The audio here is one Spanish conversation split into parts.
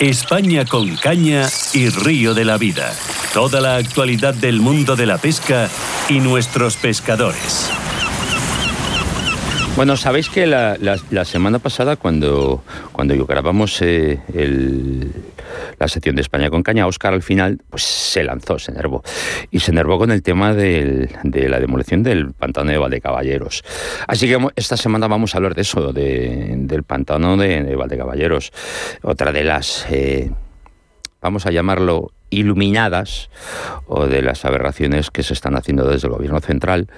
España con caña y río de la vida. Toda la actualidad del mundo de la pesca y nuestros pescadores. Bueno, sabéis que la, semana pasada, cuando, cuando grabamos eh, la sección de España con Caña, Oscar al final pues, se lanzó, se enervó. Y se enervó con el tema de la demolición del pantano de Valdecaballeros. Así que esta semana vamos a hablar de eso, del pantano de, Valdecaballeros. Otra de las, eh, vamos a llamarlo, iluminadas o de las aberraciones que se están haciendo desde el gobierno central.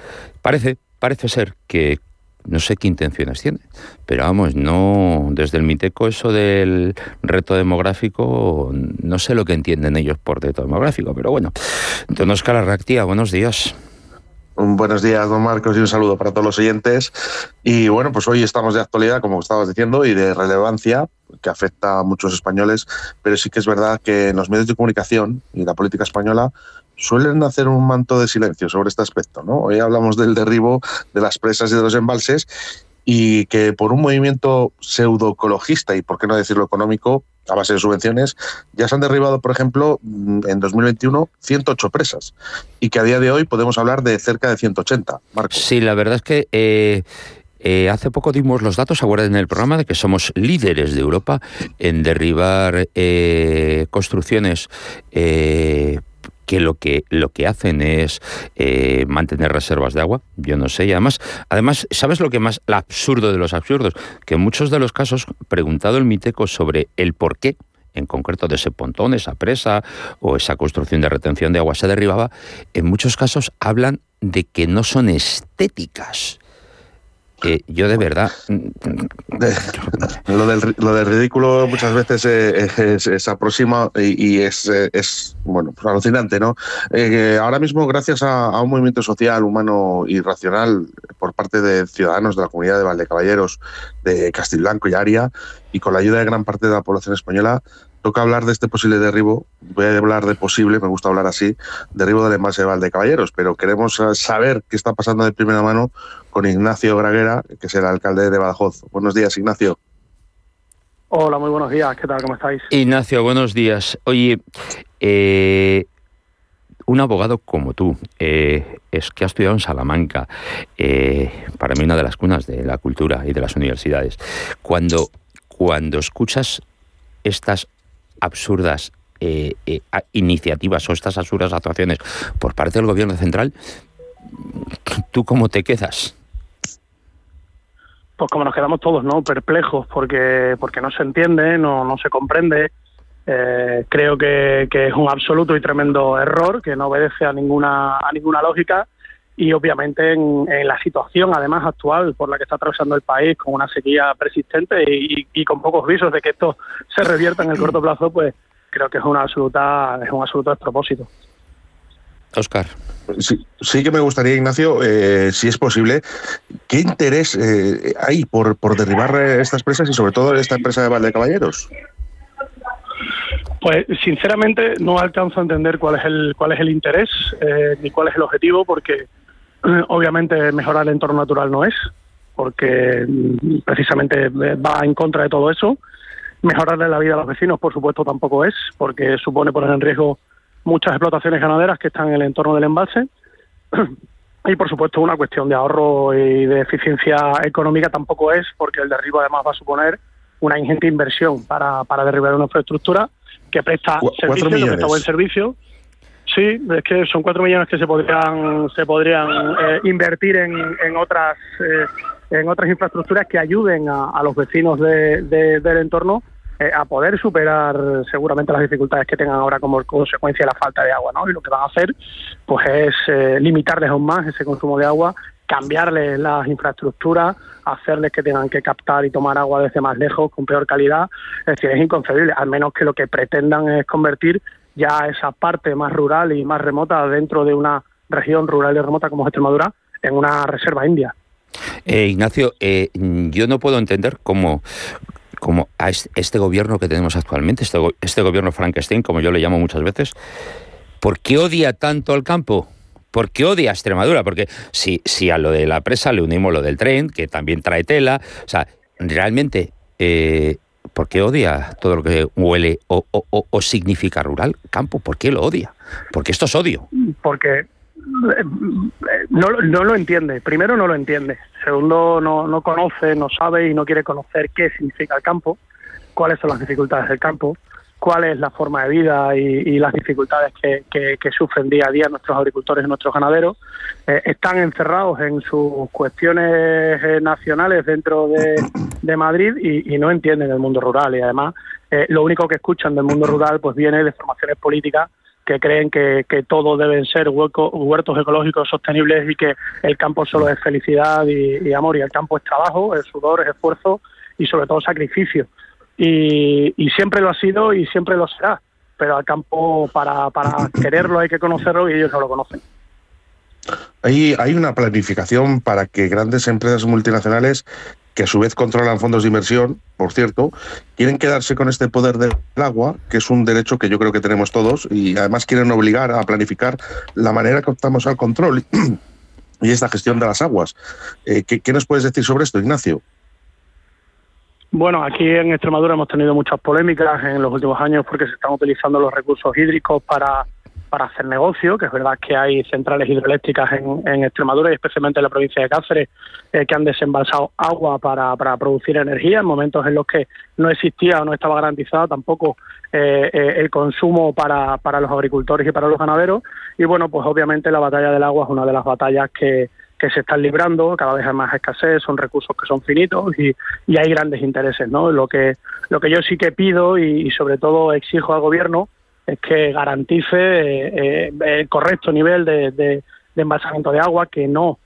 Parece, parece ser que no sé qué intenciones tiene, pero vamos, no, desde el Miteco eso del reto demográfico, no sé lo que entienden ellos por reto demográfico, pero bueno. Don Oscar Arractía, buenos días. Buenos días, don Marcos, y un saludo para todos los oyentes. Y bueno, pues hoy estamos de actualidad, como estabas diciendo, y de relevancia que afecta a muchos españoles, pero sí que es verdad que en los medios de comunicación y la política española suelen hacer un manto de silencio sobre este aspecto. ¿no? Hoy hablamos del derribo de las presas y de los embalses y que por un movimiento pseudoecologista y, por qué no decirlo económico, a base de subvenciones, ya se han derribado, por ejemplo, en 2021 108 presas y que a día de hoy podemos hablar de cerca de 180. Marcos. Sí, la verdad es que... Eh, eh, hace poco dimos los datos, ahora en el programa, de que somos líderes de Europa en derribar eh, construcciones que lo que lo que hacen es eh, mantener reservas de agua. Yo no sé. Y además, además, ¿sabes lo que más lo absurdo de los absurdos? Que en muchos de los casos, preguntado el Miteco sobre el por qué en concreto de ese pontón, esa presa o esa construcción de retención de agua se derribaba, en muchos casos hablan de que no son estéticas yo de verdad. lo, del, lo del ridículo muchas veces eh, se aproxima y, es, eh, es, bueno, pues alucinante, ¿no? Eh, ahora mismo, gracias a, un movimiento social, humano y racional por parte de ciudadanos de la comunidad de Valdecaballeros, de Castiblanco y Aria, y con la ayuda de gran parte de la población española, toca hablar de este posible derribo. Voy a hablar de posible, me gusta hablar así, derribo del embalse de Valdecaballeros, pero queremos saber qué está pasando de primera mano con Ignacio Graguera, que es el alcalde de Badajoz. Buenos días, Ignacio. Hola, muy buenos días. ¿Qué tal? ¿Cómo estáis? Ignacio, buenos días. Oye, eh, un abogado como tú, eh, es que ha estudiado en Salamanca, eh, para mí una de las cunas de la cultura y de las universidades. Cuando, cuando escuchas estas absurdas eh, eh, iniciativas o estas absurdas actuaciones por parte del gobierno central, ¿tú cómo te quedas? Pues como nos quedamos todos, ¿no? Perplejos, porque, porque no se entiende, no, no se comprende. Eh, creo que, que, es un absoluto y tremendo error que no obedece a ninguna, a ninguna lógica y obviamente en, la situación además actual por la que está atravesando el país con una sequía persistente y, con pocos visos de que esto se revierta en el corto plazo pues creo que es una absoluta es un absoluto despropósito Oscar Sí, que me gustaría, Ignacio, eh, si es posible, ¿qué interés eh, hay por, por derribar estas presas y sobre todo esta empresa de Valdecaballeros? Pues sinceramente no alcanzo a entender cuál es el cuál es el interés eh, ni cuál es el objetivo porque Obviamente mejorar el entorno natural no es, porque mm, precisamente va en contra de todo eso. Mejorarle la vida a los vecinos, por supuesto, tampoco es, porque supone poner en riesgo muchas explotaciones ganaderas que están en el entorno del embalse. Y, por supuesto, una cuestión de ahorro y de eficiencia económica tampoco es, porque el derribo además va a suponer una ingente inversión para, para derribar una infraestructura que presta servicio, que presta buen servicio Sí, es que son cuatro millones que se podrían se podrían eh, invertir en, en otras eh, en otras infraestructuras que ayuden a, los vecinos de, del entorno eh, a poder superar seguramente las dificultades que tengan ahora como consecuencia de la falta de agua, ¿no? Y lo que van a hacer, pues es limitarles aún más ese consumo de agua, cambiarles las infraestructuras, hacerles que tengan que captar y tomar agua desde más lejos con peor calidad, es decir, es inconcebible, al menos que lo que pretendan es convertir ya esa parte más rural y más remota dentro de una región rural y remota como Extremadura en una reserva india. Eh, Ignacio, eh, yo no puedo entender cómo, cómo a este gobierno que tenemos actualmente, este, este gobierno Frankenstein, como yo le llamo muchas veces, ¿por qué odia tanto al campo? ¿Por qué odia a Extremadura? Porque si, si a lo de la presa le unimos lo del tren, que también trae tela, o sea, realmente, eh, ¿por qué odia todo lo que huele o, o, significa rural? Campo, ¿por qué lo odia? Porque esto es odio. Porque eh, no, no, lo entiende. Primero, no lo entiende. Segundo, no, no conoce, no sabe y no quiere conocer qué significa el campo, cuáles son las dificultades del campo, cuál es la forma de vida y, las dificultades que, sufren día a día nuestros agricultores y nuestros ganaderos. Eh, están encerrados en sus cuestiones eh, nacionales dentro de, Madrid y, no entienden el mundo rural. Y además, eh, lo único que escuchan del mundo rural pues viene de formaciones políticas que creen que, todo deben ser huertos ecológicos sostenibles y que el campo solo es felicidad y, y amor. Y el campo es trabajo, es sudor, es esfuerzo y sobre todo sacrificio y, siempre lo ha sido y siempre lo será. Pero al campo, para, quererlo, hay que conocerlo y ellos no lo conocen. Hay, hay una planificación para que grandes empresas multinacionales, que a su vez controlan fondos de inversión, por cierto, quieren quedarse con este poder del agua, que es un derecho que yo creo que tenemos todos, y además quieren obligar a planificar la manera que optamos al control y esta gestión de las aguas. Eh, ¿Qué nos puedes decir sobre esto, Ignacio? Bueno, aquí en Extremadura hemos tenido muchas polémicas en los últimos años porque se están utilizando los recursos hídricos para, para hacer negocio, que es verdad que hay centrales hidroeléctricas en, Extremadura y especialmente en la provincia de Cáceres eh, que han desembalsado agua para, para, producir energía en momentos en los que no existía o no estaba garantizado tampoco eh, eh, el consumo para, para los agricultores y para los ganaderos. Y bueno, pues obviamente la batalla del agua es una de las batallas que, que se están librando, cada vez hay más escasez, son recursos que son finitos y, hay grandes intereses. ¿no? Lo, que, lo que yo sí que pido y, sobre todo exijo al Gobierno es que garantice eh, eh, el correcto nivel de, de, embalsamiento de agua, que no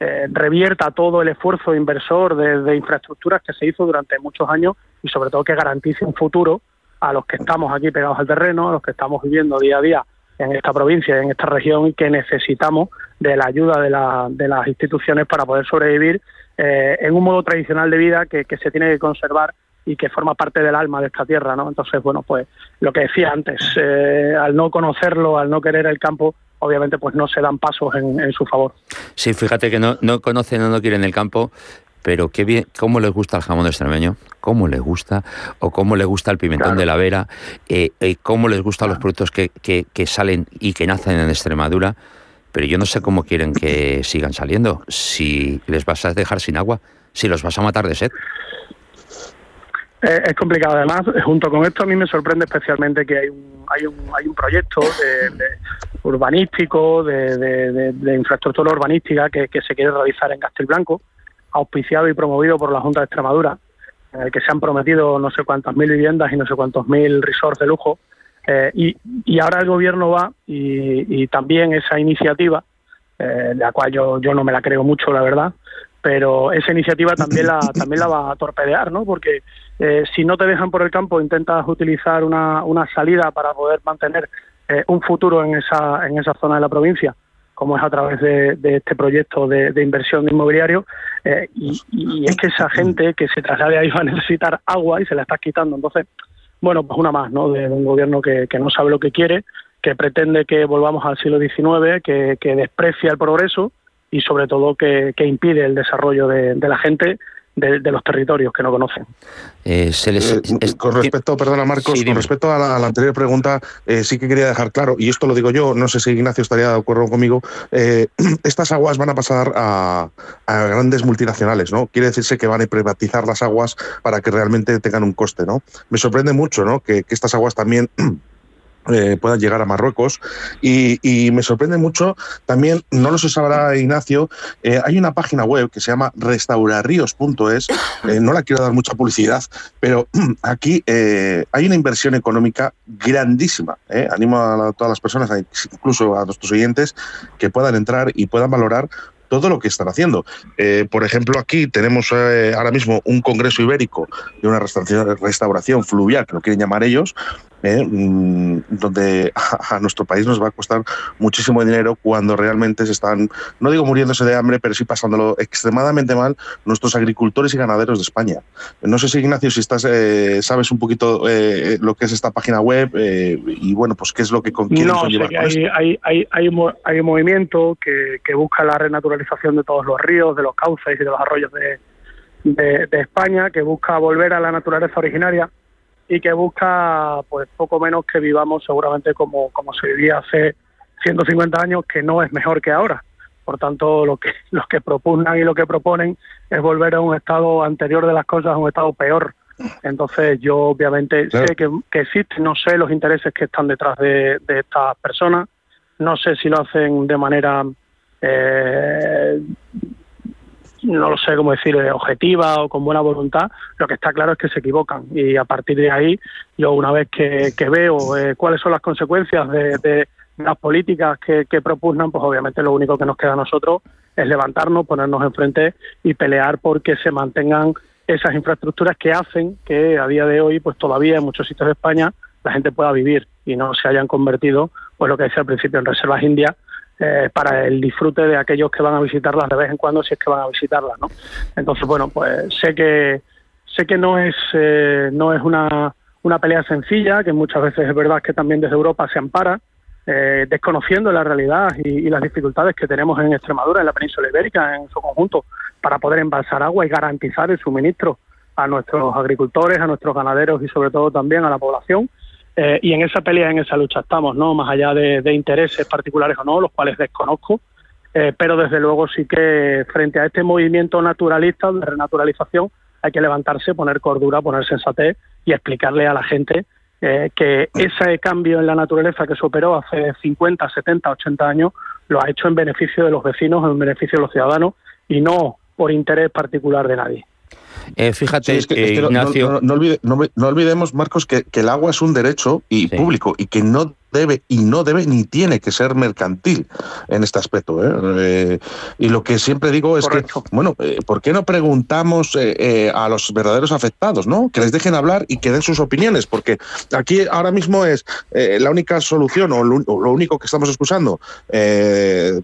eh, revierta todo el esfuerzo inversor de, de, infraestructuras que se hizo durante muchos años y sobre todo que garantice un futuro a los que estamos aquí pegados al terreno, a los que estamos viviendo día a día en esta provincia, en esta región que necesitamos de la ayuda de, de las instituciones para poder sobrevivir eh, en un modo tradicional de vida que, se tiene que conservar y que forma parte del alma de esta tierra, ¿no? Entonces, bueno, pues lo que decía antes, eh, al no conocerlo, al no querer el campo, obviamente pues no se dan pasos en, su favor. Sí, fíjate que no, no conocen o no quieren el campo, pero qué bien, cómo les gusta el jamón extremeño, cómo les gusta, o cómo les gusta el pimentón de la vera, eh, eh, cómo les gustan los productos que, que, salen y que nacen en Extremadura, pero yo no sé cómo quieren que sigan saliendo, si les vas a dejar sin agua, si los vas a matar de sed. Eh, es complicado. Además, junto con esto a mí me sorprende especialmente que hay un, hay un, hay un proyecto de, urbanístico, de, infraestructura urbanística que, que, se quiere realizar en Castelblanco, auspiciado y promovido por la Junta de Extremadura, en el que se han prometido no sé cuántas mil viviendas y no sé cuántos mil resorts de lujo. Eh, y, y, ahora el gobierno va y, también esa iniciativa, eh, de la cual yo, yo no me la creo mucho, la verdad, pero esa iniciativa también la, también la va a torpedear, ¿no? Porque eh, si no te dejan por el campo, intentas utilizar una, una salida para poder mantener un futuro en esa, en esa zona de la provincia como es a través de, este proyecto de, inversión de inmobiliario, eh, y, es que esa gente que se traslade ahí va a necesitar agua y se la está quitando. Entonces, bueno, pues una más, ¿no? De, un gobierno que, no sabe lo que quiere, que pretende que volvamos al siglo XIX, que, desprecia el progreso y sobre todo que, impide el desarrollo de la gente de, los territorios que no conocen. Eh, eh, con respecto, perdona Marcos, con respecto a la, anterior pregunta, eh, sí que quería dejar claro, y esto lo digo yo, no sé si Ignacio estaría de acuerdo conmigo, estas aguas van a pasar a, grandes multinacionales, ¿no? Quiere decirse que van a privatizar las aguas para que realmente tengan un coste, ¿no? Me sorprende mucho, ¿no? que estas aguas también eh, puedan llegar a Marruecos. Y, me sorprende mucho también, no lo se sabrá Ignacio, eh, hay una página web que se llama restaurarríos.es, eh, no la quiero dar mucha publicidad, pero aquí hay una inversión económica grandísima. Animo a todas las personas, incluso a nuestros oyentes, que puedan entrar y puedan valorar todo lo que están haciendo. por ejemplo, aquí tenemos ahora mismo un congreso ibérico de una restauración, restauración, fluvial, que lo quieren llamar ellos, ¿eh? Mm, donde a, nuestro país nos va a costar muchísimo dinero cuando realmente se están, no digo muriéndose de hambre, pero sí pasándolo extremadamente mal nuestros agricultores y ganaderos de España. No sé si Ignacio, si estás, eh, sabes un poquito eh, lo que es esta página web y bueno, pues qué es lo que con No, sé que hay, hay, hay, hay, un movimiento que, que busca la renaturalización de todos los ríos, de los cauces y de los arroyos de, de, España que busca volver a la naturaleza originaria y que busca pues poco menos que vivamos seguramente como, como se vivía hace 150 años, que no es mejor que ahora. Por tanto, lo que, los que propugnan y lo que proponen es volver a un estado anterior de las cosas, a un estado peor. Entonces, yo obviamente sé que, que existen, no sé los intereses que están detrás de, de estas personas, no sé si lo hacen de manera eh, no lo sé cómo decir, objetiva o con buena voluntad, lo que está claro es que se equivocan. Y a partir de ahí, yo una vez que, veo eh, cuáles son las consecuencias de, las políticas que, que, propugnan, pues obviamente lo único que nos queda a nosotros es levantarnos, ponernos enfrente y pelear porque se mantengan esas infraestructuras que hacen que a día de hoy, pues todavía en muchos sitios de España, la gente pueda vivir y no se hayan convertido, pues lo que decía al principio, en reservas indias eh, para el disfrute de aquellos que van a visitarlas de vez en cuando si es que van a visitarlas, ¿no? Entonces, bueno, pues sé que sé que no es eh, no es una, una pelea sencilla, que muchas veces es verdad que también desde Europa se ampara, eh, desconociendo la realidad y, las dificultades que tenemos en Extremadura, en la península ibérica, en su conjunto, para poder embalsar agua y garantizar el suministro a nuestros agricultores, a nuestros ganaderos y sobre todo también a la población. Eh, y en esa pelea, en esa lucha estamos, ¿no? Más allá de, intereses particulares o no, los cuales desconozco, eh, pero desde luego sí que frente a este movimiento naturalista de renaturalización hay que levantarse, poner cordura, poner sensatez y explicarle a la gente eh, que ese cambio en la naturaleza que se operó hace 50, 70, 80 años lo ha hecho en beneficio de los vecinos, en beneficio de los ciudadanos y no por interés particular de nadie. Eh, fíjate, Ignacio. No, olvidemos, Marcos, que, el agua es un derecho y público y que no debe y no debe ni tiene que ser mercantil en este aspecto. ¿eh? Eh, y lo que siempre digo es que, bueno, eh, ¿por qué no preguntamos a los verdaderos afectados, ¿no? Que les dejen hablar y que den sus opiniones, porque aquí ahora mismo es la única solución o lo, único que estamos escuchando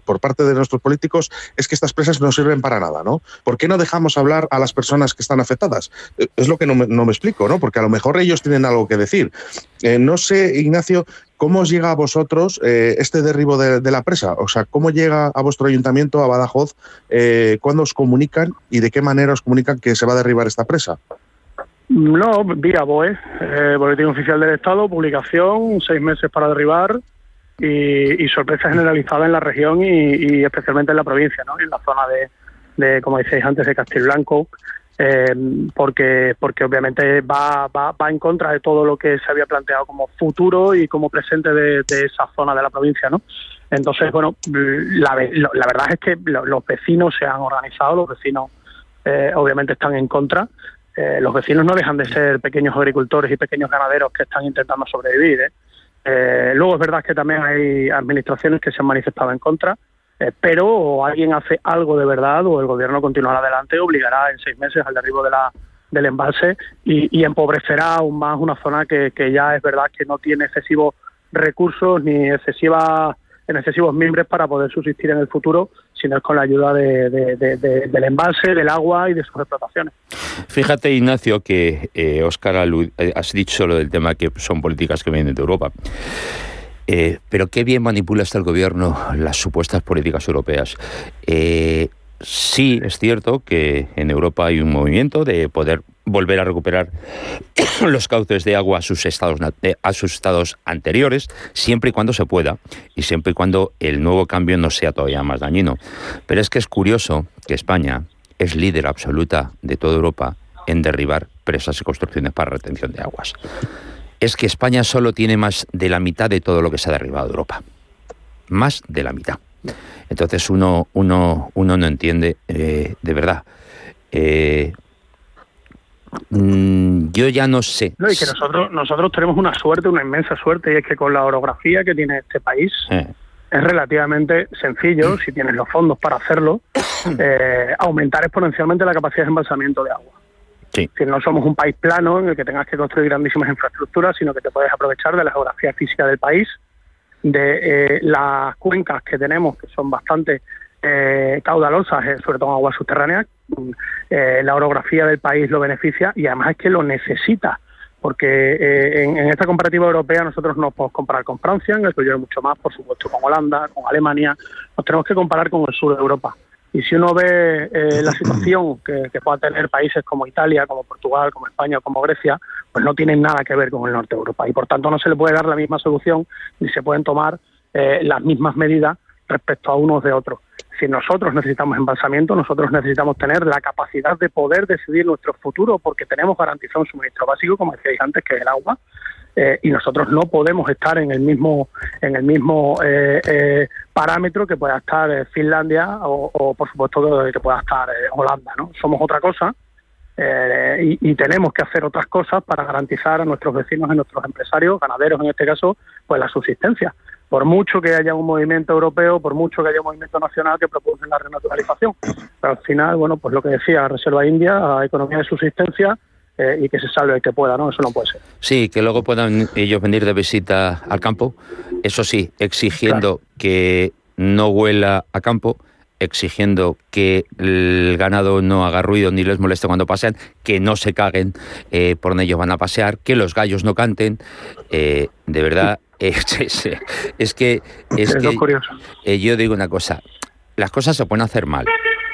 por parte de nuestros políticos es que estas presas no sirven para nada, ¿no? ¿Por qué no dejamos hablar a las personas que están afectadas? Es lo que no me, no me explico, ¿no? Porque a lo mejor ellos tienen algo que decir. no sé, Ignacio, ¿Cómo os llega a vosotros eh, este derribo de, la presa? O sea, ¿cómo llega a vuestro ayuntamiento, a Badajoz? Eh, ¿Cuándo os comunican y de qué manera os comunican que se va a derribar esta presa? No, vía BOE, eh, Boletín Oficial del Estado, publicación, seis meses para derribar y, sorpresa generalizada en la región y, especialmente en la provincia, ¿no? en la zona de, de como decíais antes, de Castilblanco, eh, porque porque obviamente va, va, va en contra de todo lo que se había planteado como futuro y como presente de, esa zona de la provincia, ¿no? Entonces, bueno, la, la verdad es que los vecinos se han organizado, los vecinos eh, obviamente están en contra. Eh, los vecinos no dejan de ser pequeños agricultores y pequeños ganaderos que están intentando sobrevivir. ¿eh? luego es verdad que también hay administraciones que se han manifestado en contra eh, pero o alguien hace algo de verdad o el gobierno continuará adelante, obligará en seis meses al derribo de la, del embalse y, empobrecerá aún más una zona que, ya es verdad que no tiene excesivos recursos ni excesiva, en excesivos miembros para poder subsistir en el futuro, sino es con la ayuda del embalse, del agua y de sus explotaciones. Fíjate, Ignacio, que eh, Oscar, eh, has dicho lo del tema que son políticas que vienen de Europa. Eh, pero qué bien manipula hasta el gobierno las supuestas políticas europeas. Eh, sí, es cierto que en Europa hay un movimiento de poder volver a recuperar los cauces de agua a sus estados eh, a sus estados anteriores, siempre y cuando se pueda y siempre y cuando el nuevo cambio no sea todavía más dañino. Pero es que es curioso que España es líder absoluta de toda Europa en derribar presas y construcciones para retención de aguas es que España solo tiene más de la mitad de todo lo que se ha derribado de Europa. Más de la mitad. Entonces uno, uno, uno no entiende eh, de verdad. Eh, mm, yo ya no sé. No, y que nosotros, nosotros tenemos una suerte, una inmensa suerte, y es que con la orografía que tiene este país, eh. es relativamente sencillo, si tienes los fondos para hacerlo, aumentar exponencialmente la capacidad de embalsamiento de agua. Sí. no somos un país plano en el que tengas que construir grandísimas infraestructuras, sino que te puedes aprovechar de la geografía física del país, de eh, las cuencas que tenemos, que son bastante eh, caudalosas, eh, sobre todo en aguas subterráneas. la orografía del país lo beneficia y además es que lo necesita, porque en, esta comparativa europea nosotros no podemos comparar con Francia, en el que mucho más, por supuesto, con Holanda, con Alemania, nos tenemos que comparar con el sur de Europa Y si uno ve eh, la situación que, que puedan tener países como Italia, como Portugal, como España, como Grecia, pues no tienen nada que ver con el norte de Europa. Y por tanto no se le puede dar la misma solución ni se pueden tomar eh, las mismas medidas respecto a unos de otros. Si nosotros necesitamos embalsamiento, nosotros necesitamos tener la capacidad de poder decidir nuestro futuro porque tenemos garantizado un suministro básico, como decíais antes, que es el agua, eh, y nosotros no podemos estar en el mismo en el mismo eh, eh, parámetro que pueda estar Finlandia o, por supuesto que pueda estar Holanda no somos otra cosa y, tenemos que hacer otras cosas para garantizar a nuestros vecinos, a nuestros empresarios, ganaderos en este caso, pues la subsistencia. Por mucho que haya un movimiento europeo, por mucho que haya un movimiento nacional que proponga la renaturalización. Pero al final, bueno, pues lo que decía, Reserva India, economía de subsistencia, eh, y que se salve el que pueda, ¿no? Eso no puede ser. Sí, que luego puedan ellos venir de visita al campo, eso sí, exigiendo que no huela a campo, exigiendo que el ganado no haga ruido ni les moleste cuando pasean, que no se caguen eh, por donde ellos van a pasear, que los gallos no canten. Eh, de verdad, es, que, es, que yo digo una cosa, las cosas se pueden hacer mal,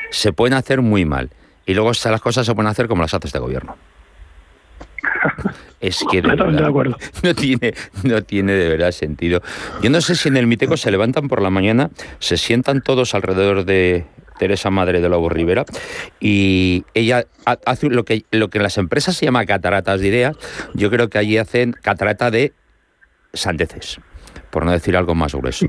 se pueden hacer muy mal, y luego las cosas se pueden hacer como las hace este gobierno. Es que de no tiene, no tiene de verdad sentido. Yo no sé si en el Miteco se levantan por la mañana, se sientan todos alrededor de Teresa Madre de Lobo Rivera y ella hace lo que, lo que en las empresas se llama cataratas de ideas. Yo creo que allí hacen catarata de sandeces, por no decir algo más grueso.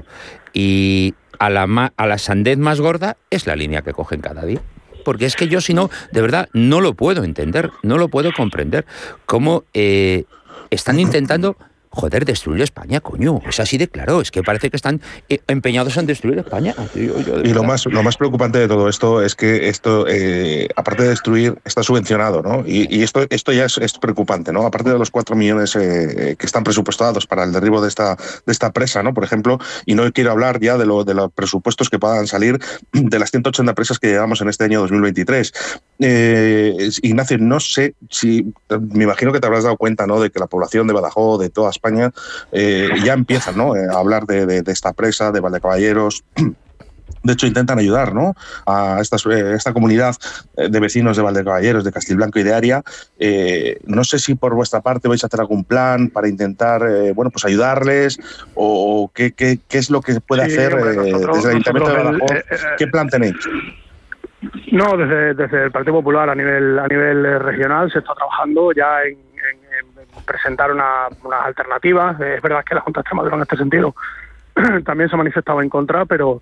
Y a la, a la sandez más gorda es la línea que cogen cada día porque es que yo si no, de verdad, no lo puedo entender, no lo puedo comprender. Cómo eh, están intentando joder, destruir España, coño. Es así de claro, es que parece que están eh, empeñados en destruir España. y lo más, lo más preocupante de todo esto es que esto, eh, aparte de destruir, está subvencionado, ¿no? Y, esto, esto ya es, preocupante, ¿no? Aparte de los cuatro millones eh, que están presupuestados para el derribo de esta, de esta presa, ¿no? Por ejemplo, y no quiero hablar ya de, lo, de los presupuestos que puedan salir de las 180 presas que llevamos en este año 2023. Ignacio, no sé si, me imagino que te habrás dado cuenta, ¿no? De que la población de Badajoz, de toda España, eh, ya empiezan ¿no? Eh, a hablar de, esta presa, de Valdecaballeros. De hecho, intentan ayudar ¿no? a esta, eh, esta comunidad de vecinos de Valdecaballeros, de Castilblanco y de Aria. no sé si por vuestra parte vais a hacer algún plan para intentar bueno, pues ayudarles o qué, qué, qué es lo que puede hacer desde el Ayuntamiento de Badajoz. ¿Qué plan tenéis? No, desde, desde el Partido Popular a nivel, a nivel regional se está trabajando ya en presentar unas alternativas. Es verdad que la Junta de Extremadura en este sentido también se ha manifestado en contra, pero,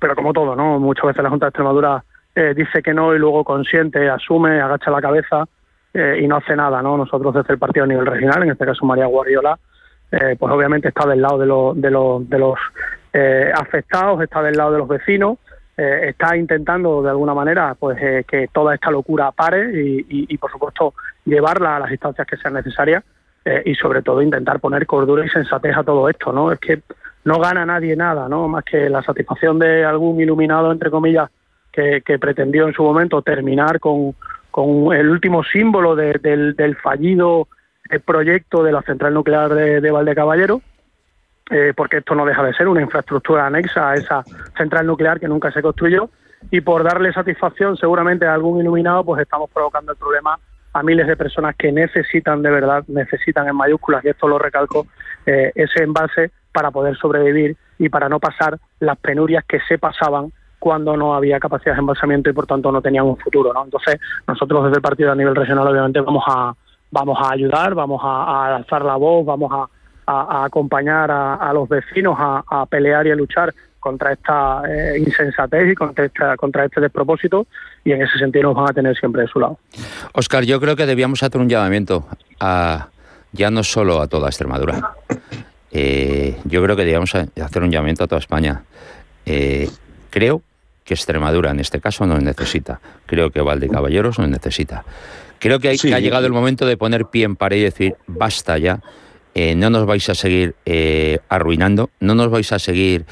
pero como todo, ¿no? Muchas veces la Junta de Extremadura eh, dice que no y luego consiente, asume, agacha la cabeza eh, y no hace nada, ¿no? Nosotros desde el partido a nivel regional, en este caso María Guardiola, eh, pues obviamente está del lado de, los de, los, de los afectados, está del lado de los vecinos, está intentando de alguna manera pues que toda esta locura pare y, por supuesto llevarla a las instancias que sean necesarias eh, y sobre todo intentar poner cordura y sensatez a todo esto, ¿no? Es que no gana nadie nada, ¿no? Más que la satisfacción de algún iluminado, entre comillas, que, pretendió en su momento terminar con, con el último símbolo del, del, fallido eh, proyecto de la central nuclear de, de Valdecaballero, eh, porque esto no deja de ser una infraestructura anexa a esa central nuclear que nunca se construyó, y por darle satisfacción seguramente a algún iluminado, pues estamos provocando el problema a miles de personas que necesitan de verdad, necesitan en mayúsculas, y esto lo recalco, eh, ese envase para poder sobrevivir y para no pasar las penurias que se pasaban cuando no había capacidad de embalsamiento y por tanto no tenían un futuro. ¿no? Entonces, nosotros desde el partido a nivel regional obviamente vamos a, vamos a ayudar, vamos a, alzar la voz, vamos a, acompañar a, los vecinos a, pelear y a luchar contra esta eh, insensatez y contra, contra este despropósito y en ese sentido nos van a tener siempre de su lado. Oscar, yo creo que debíamos hacer un llamamiento a ya no solo a toda Extremadura. Eh, yo creo que debíamos hacer un llamamiento a toda España. Eh, creo que Extremadura en este caso nos necesita. Creo que Valdecaballeros nos necesita. Creo que, ha llegado el momento de poner pie en pared y decir basta ya. No nos vais a seguir arruinando, no nos vais a seguir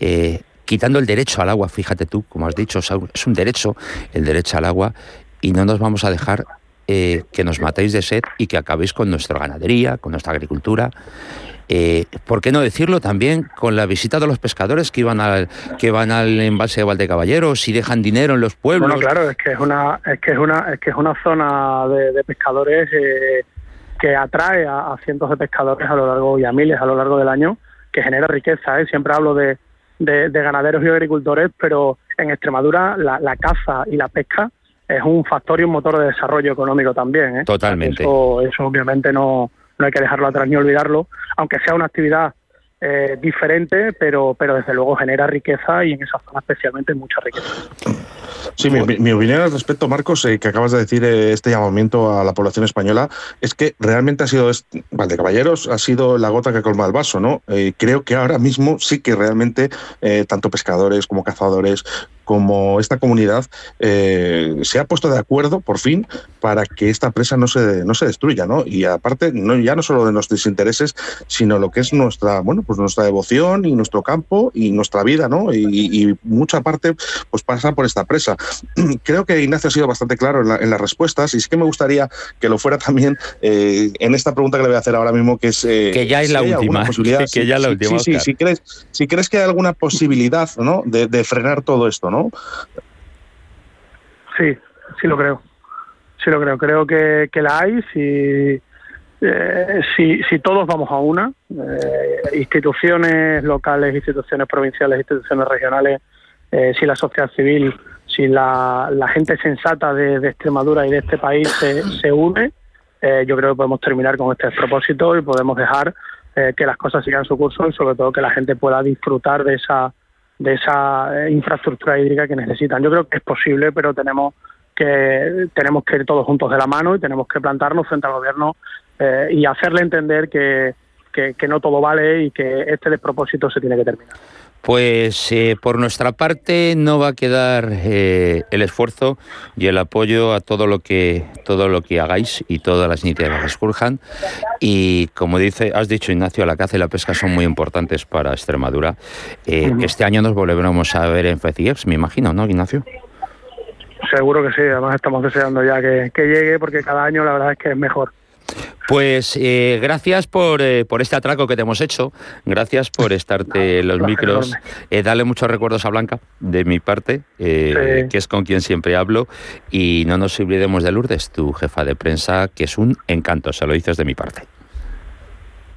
eh, quitando el derecho al agua, fíjate tú, como has dicho, es un derecho, el derecho al agua, y no nos vamos a dejar eh, que nos matéis de sed y que acabéis con nuestra ganadería, con nuestra agricultura. Eh, ¿Por qué no decirlo también con la visita de los pescadores que iban al que van al embalse de Valdecaballeros y dejan dinero en los pueblos? Bueno, claro, es que es una es que es una es que es una zona de, pescadores eh, que atrae a, cientos de pescadores a lo largo y a miles a lo largo del año, que genera riqueza. ¿eh? Siempre hablo de, de, ganaderos y agricultores, pero en Extremadura la, la caza y la pesca es un factor y un motor de desarrollo económico también. ¿eh? Totalmente. Eso, eso obviamente no, no hay que dejarlo atrás ni olvidarlo, aunque sea una actividad eh, diferente, pero, pero desde luego genera riqueza y en esa zona especialmente mucha riqueza. Sí, mi, opinión al respecto, Marcos, eh, que acabas de decir eh, este llamamiento a la población española, es que realmente ha sido, Valdecaballeros ha sido la gota que colma el vaso, ¿no? creo que ahora mismo sí que realmente tanto pescadores como cazadores como esta comunidad eh, se ha puesto de acuerdo por fin para que esta presa no se, no se destruya, ¿no? Y aparte, no, ya no solo de nuestros intereses, sino lo que es nuestra, bueno, pues nuestra devoción y nuestro campo y nuestra vida, ¿no? Y, mucha parte pues pasa por esta presa. Creo que Ignacio ha sido bastante claro en, las respuestas y sí que me gustaría que lo fuera también eh, en esta pregunta que le voy a hacer ahora mismo, que es... Eh, que ya es la última. Que, ya la última. Sí, sí, si crees, si crees que hay alguna posibilidad, ¿no? De, de frenar todo esto, ¿no? Sí, sí lo creo. Sí lo creo. Creo que, la hay si, eh, si, si, todos vamos a una, eh, instituciones locales, instituciones provinciales, instituciones regionales, eh, si la sociedad civil, si la, gente sensata de, Extremadura y de este país se, se une, yo creo que podemos terminar con este propósito y podemos dejar que las cosas sigan su curso y sobre todo que la gente pueda disfrutar de esa de esa eh, infraestructura hídrica que necesitan. Yo creo que es posible, pero tenemos que tenemos que ir todos juntos de la mano y tenemos que plantarnos frente al gobierno eh, y hacerle entender que, que, no todo vale y que este despropósito se tiene que terminar. Pues eh, por nuestra parte no va a quedar eh, el esfuerzo y el apoyo a todo lo que todo lo que hagáis y todas las iniciativas que surjan. Y como dice, has dicho Ignacio, la caza y la pesca son muy importantes para Extremadura. Eh, este año nos volveremos a ver en FECIEX, me imagino, ¿no, Ignacio? Seguro que sí, además estamos deseando ya que llegue porque cada año la verdad es que es mejor. Pues eh, gracias por, eh, por, este atraco que te hemos hecho, gracias por estarte en los micros. Eh, dale muchos recuerdos a Blanca, de mi parte, que es con quien siempre hablo. Y no nos olvidemos de Lourdes, tu jefa de prensa, que es un encanto, se lo dices de mi parte.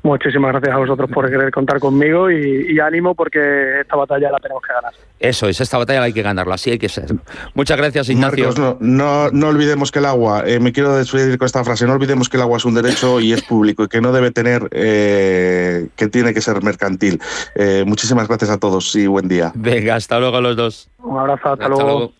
Muchísimas gracias a vosotros por querer contar conmigo y, ánimo porque esta batalla la tenemos que ganar. Eso es, esta batalla hay que ganarla, así hay que ser. Muchas gracias, Ignacio. no, no, olvidemos que el agua, eh, me quiero despedir con esta frase, no olvidemos que el agua es un derecho y es público y que no debe tener, eh, que tiene que ser mercantil. Eh, muchísimas gracias a todos y buen día. Venga, hasta luego a los dos. Un abrazo, hasta, luego.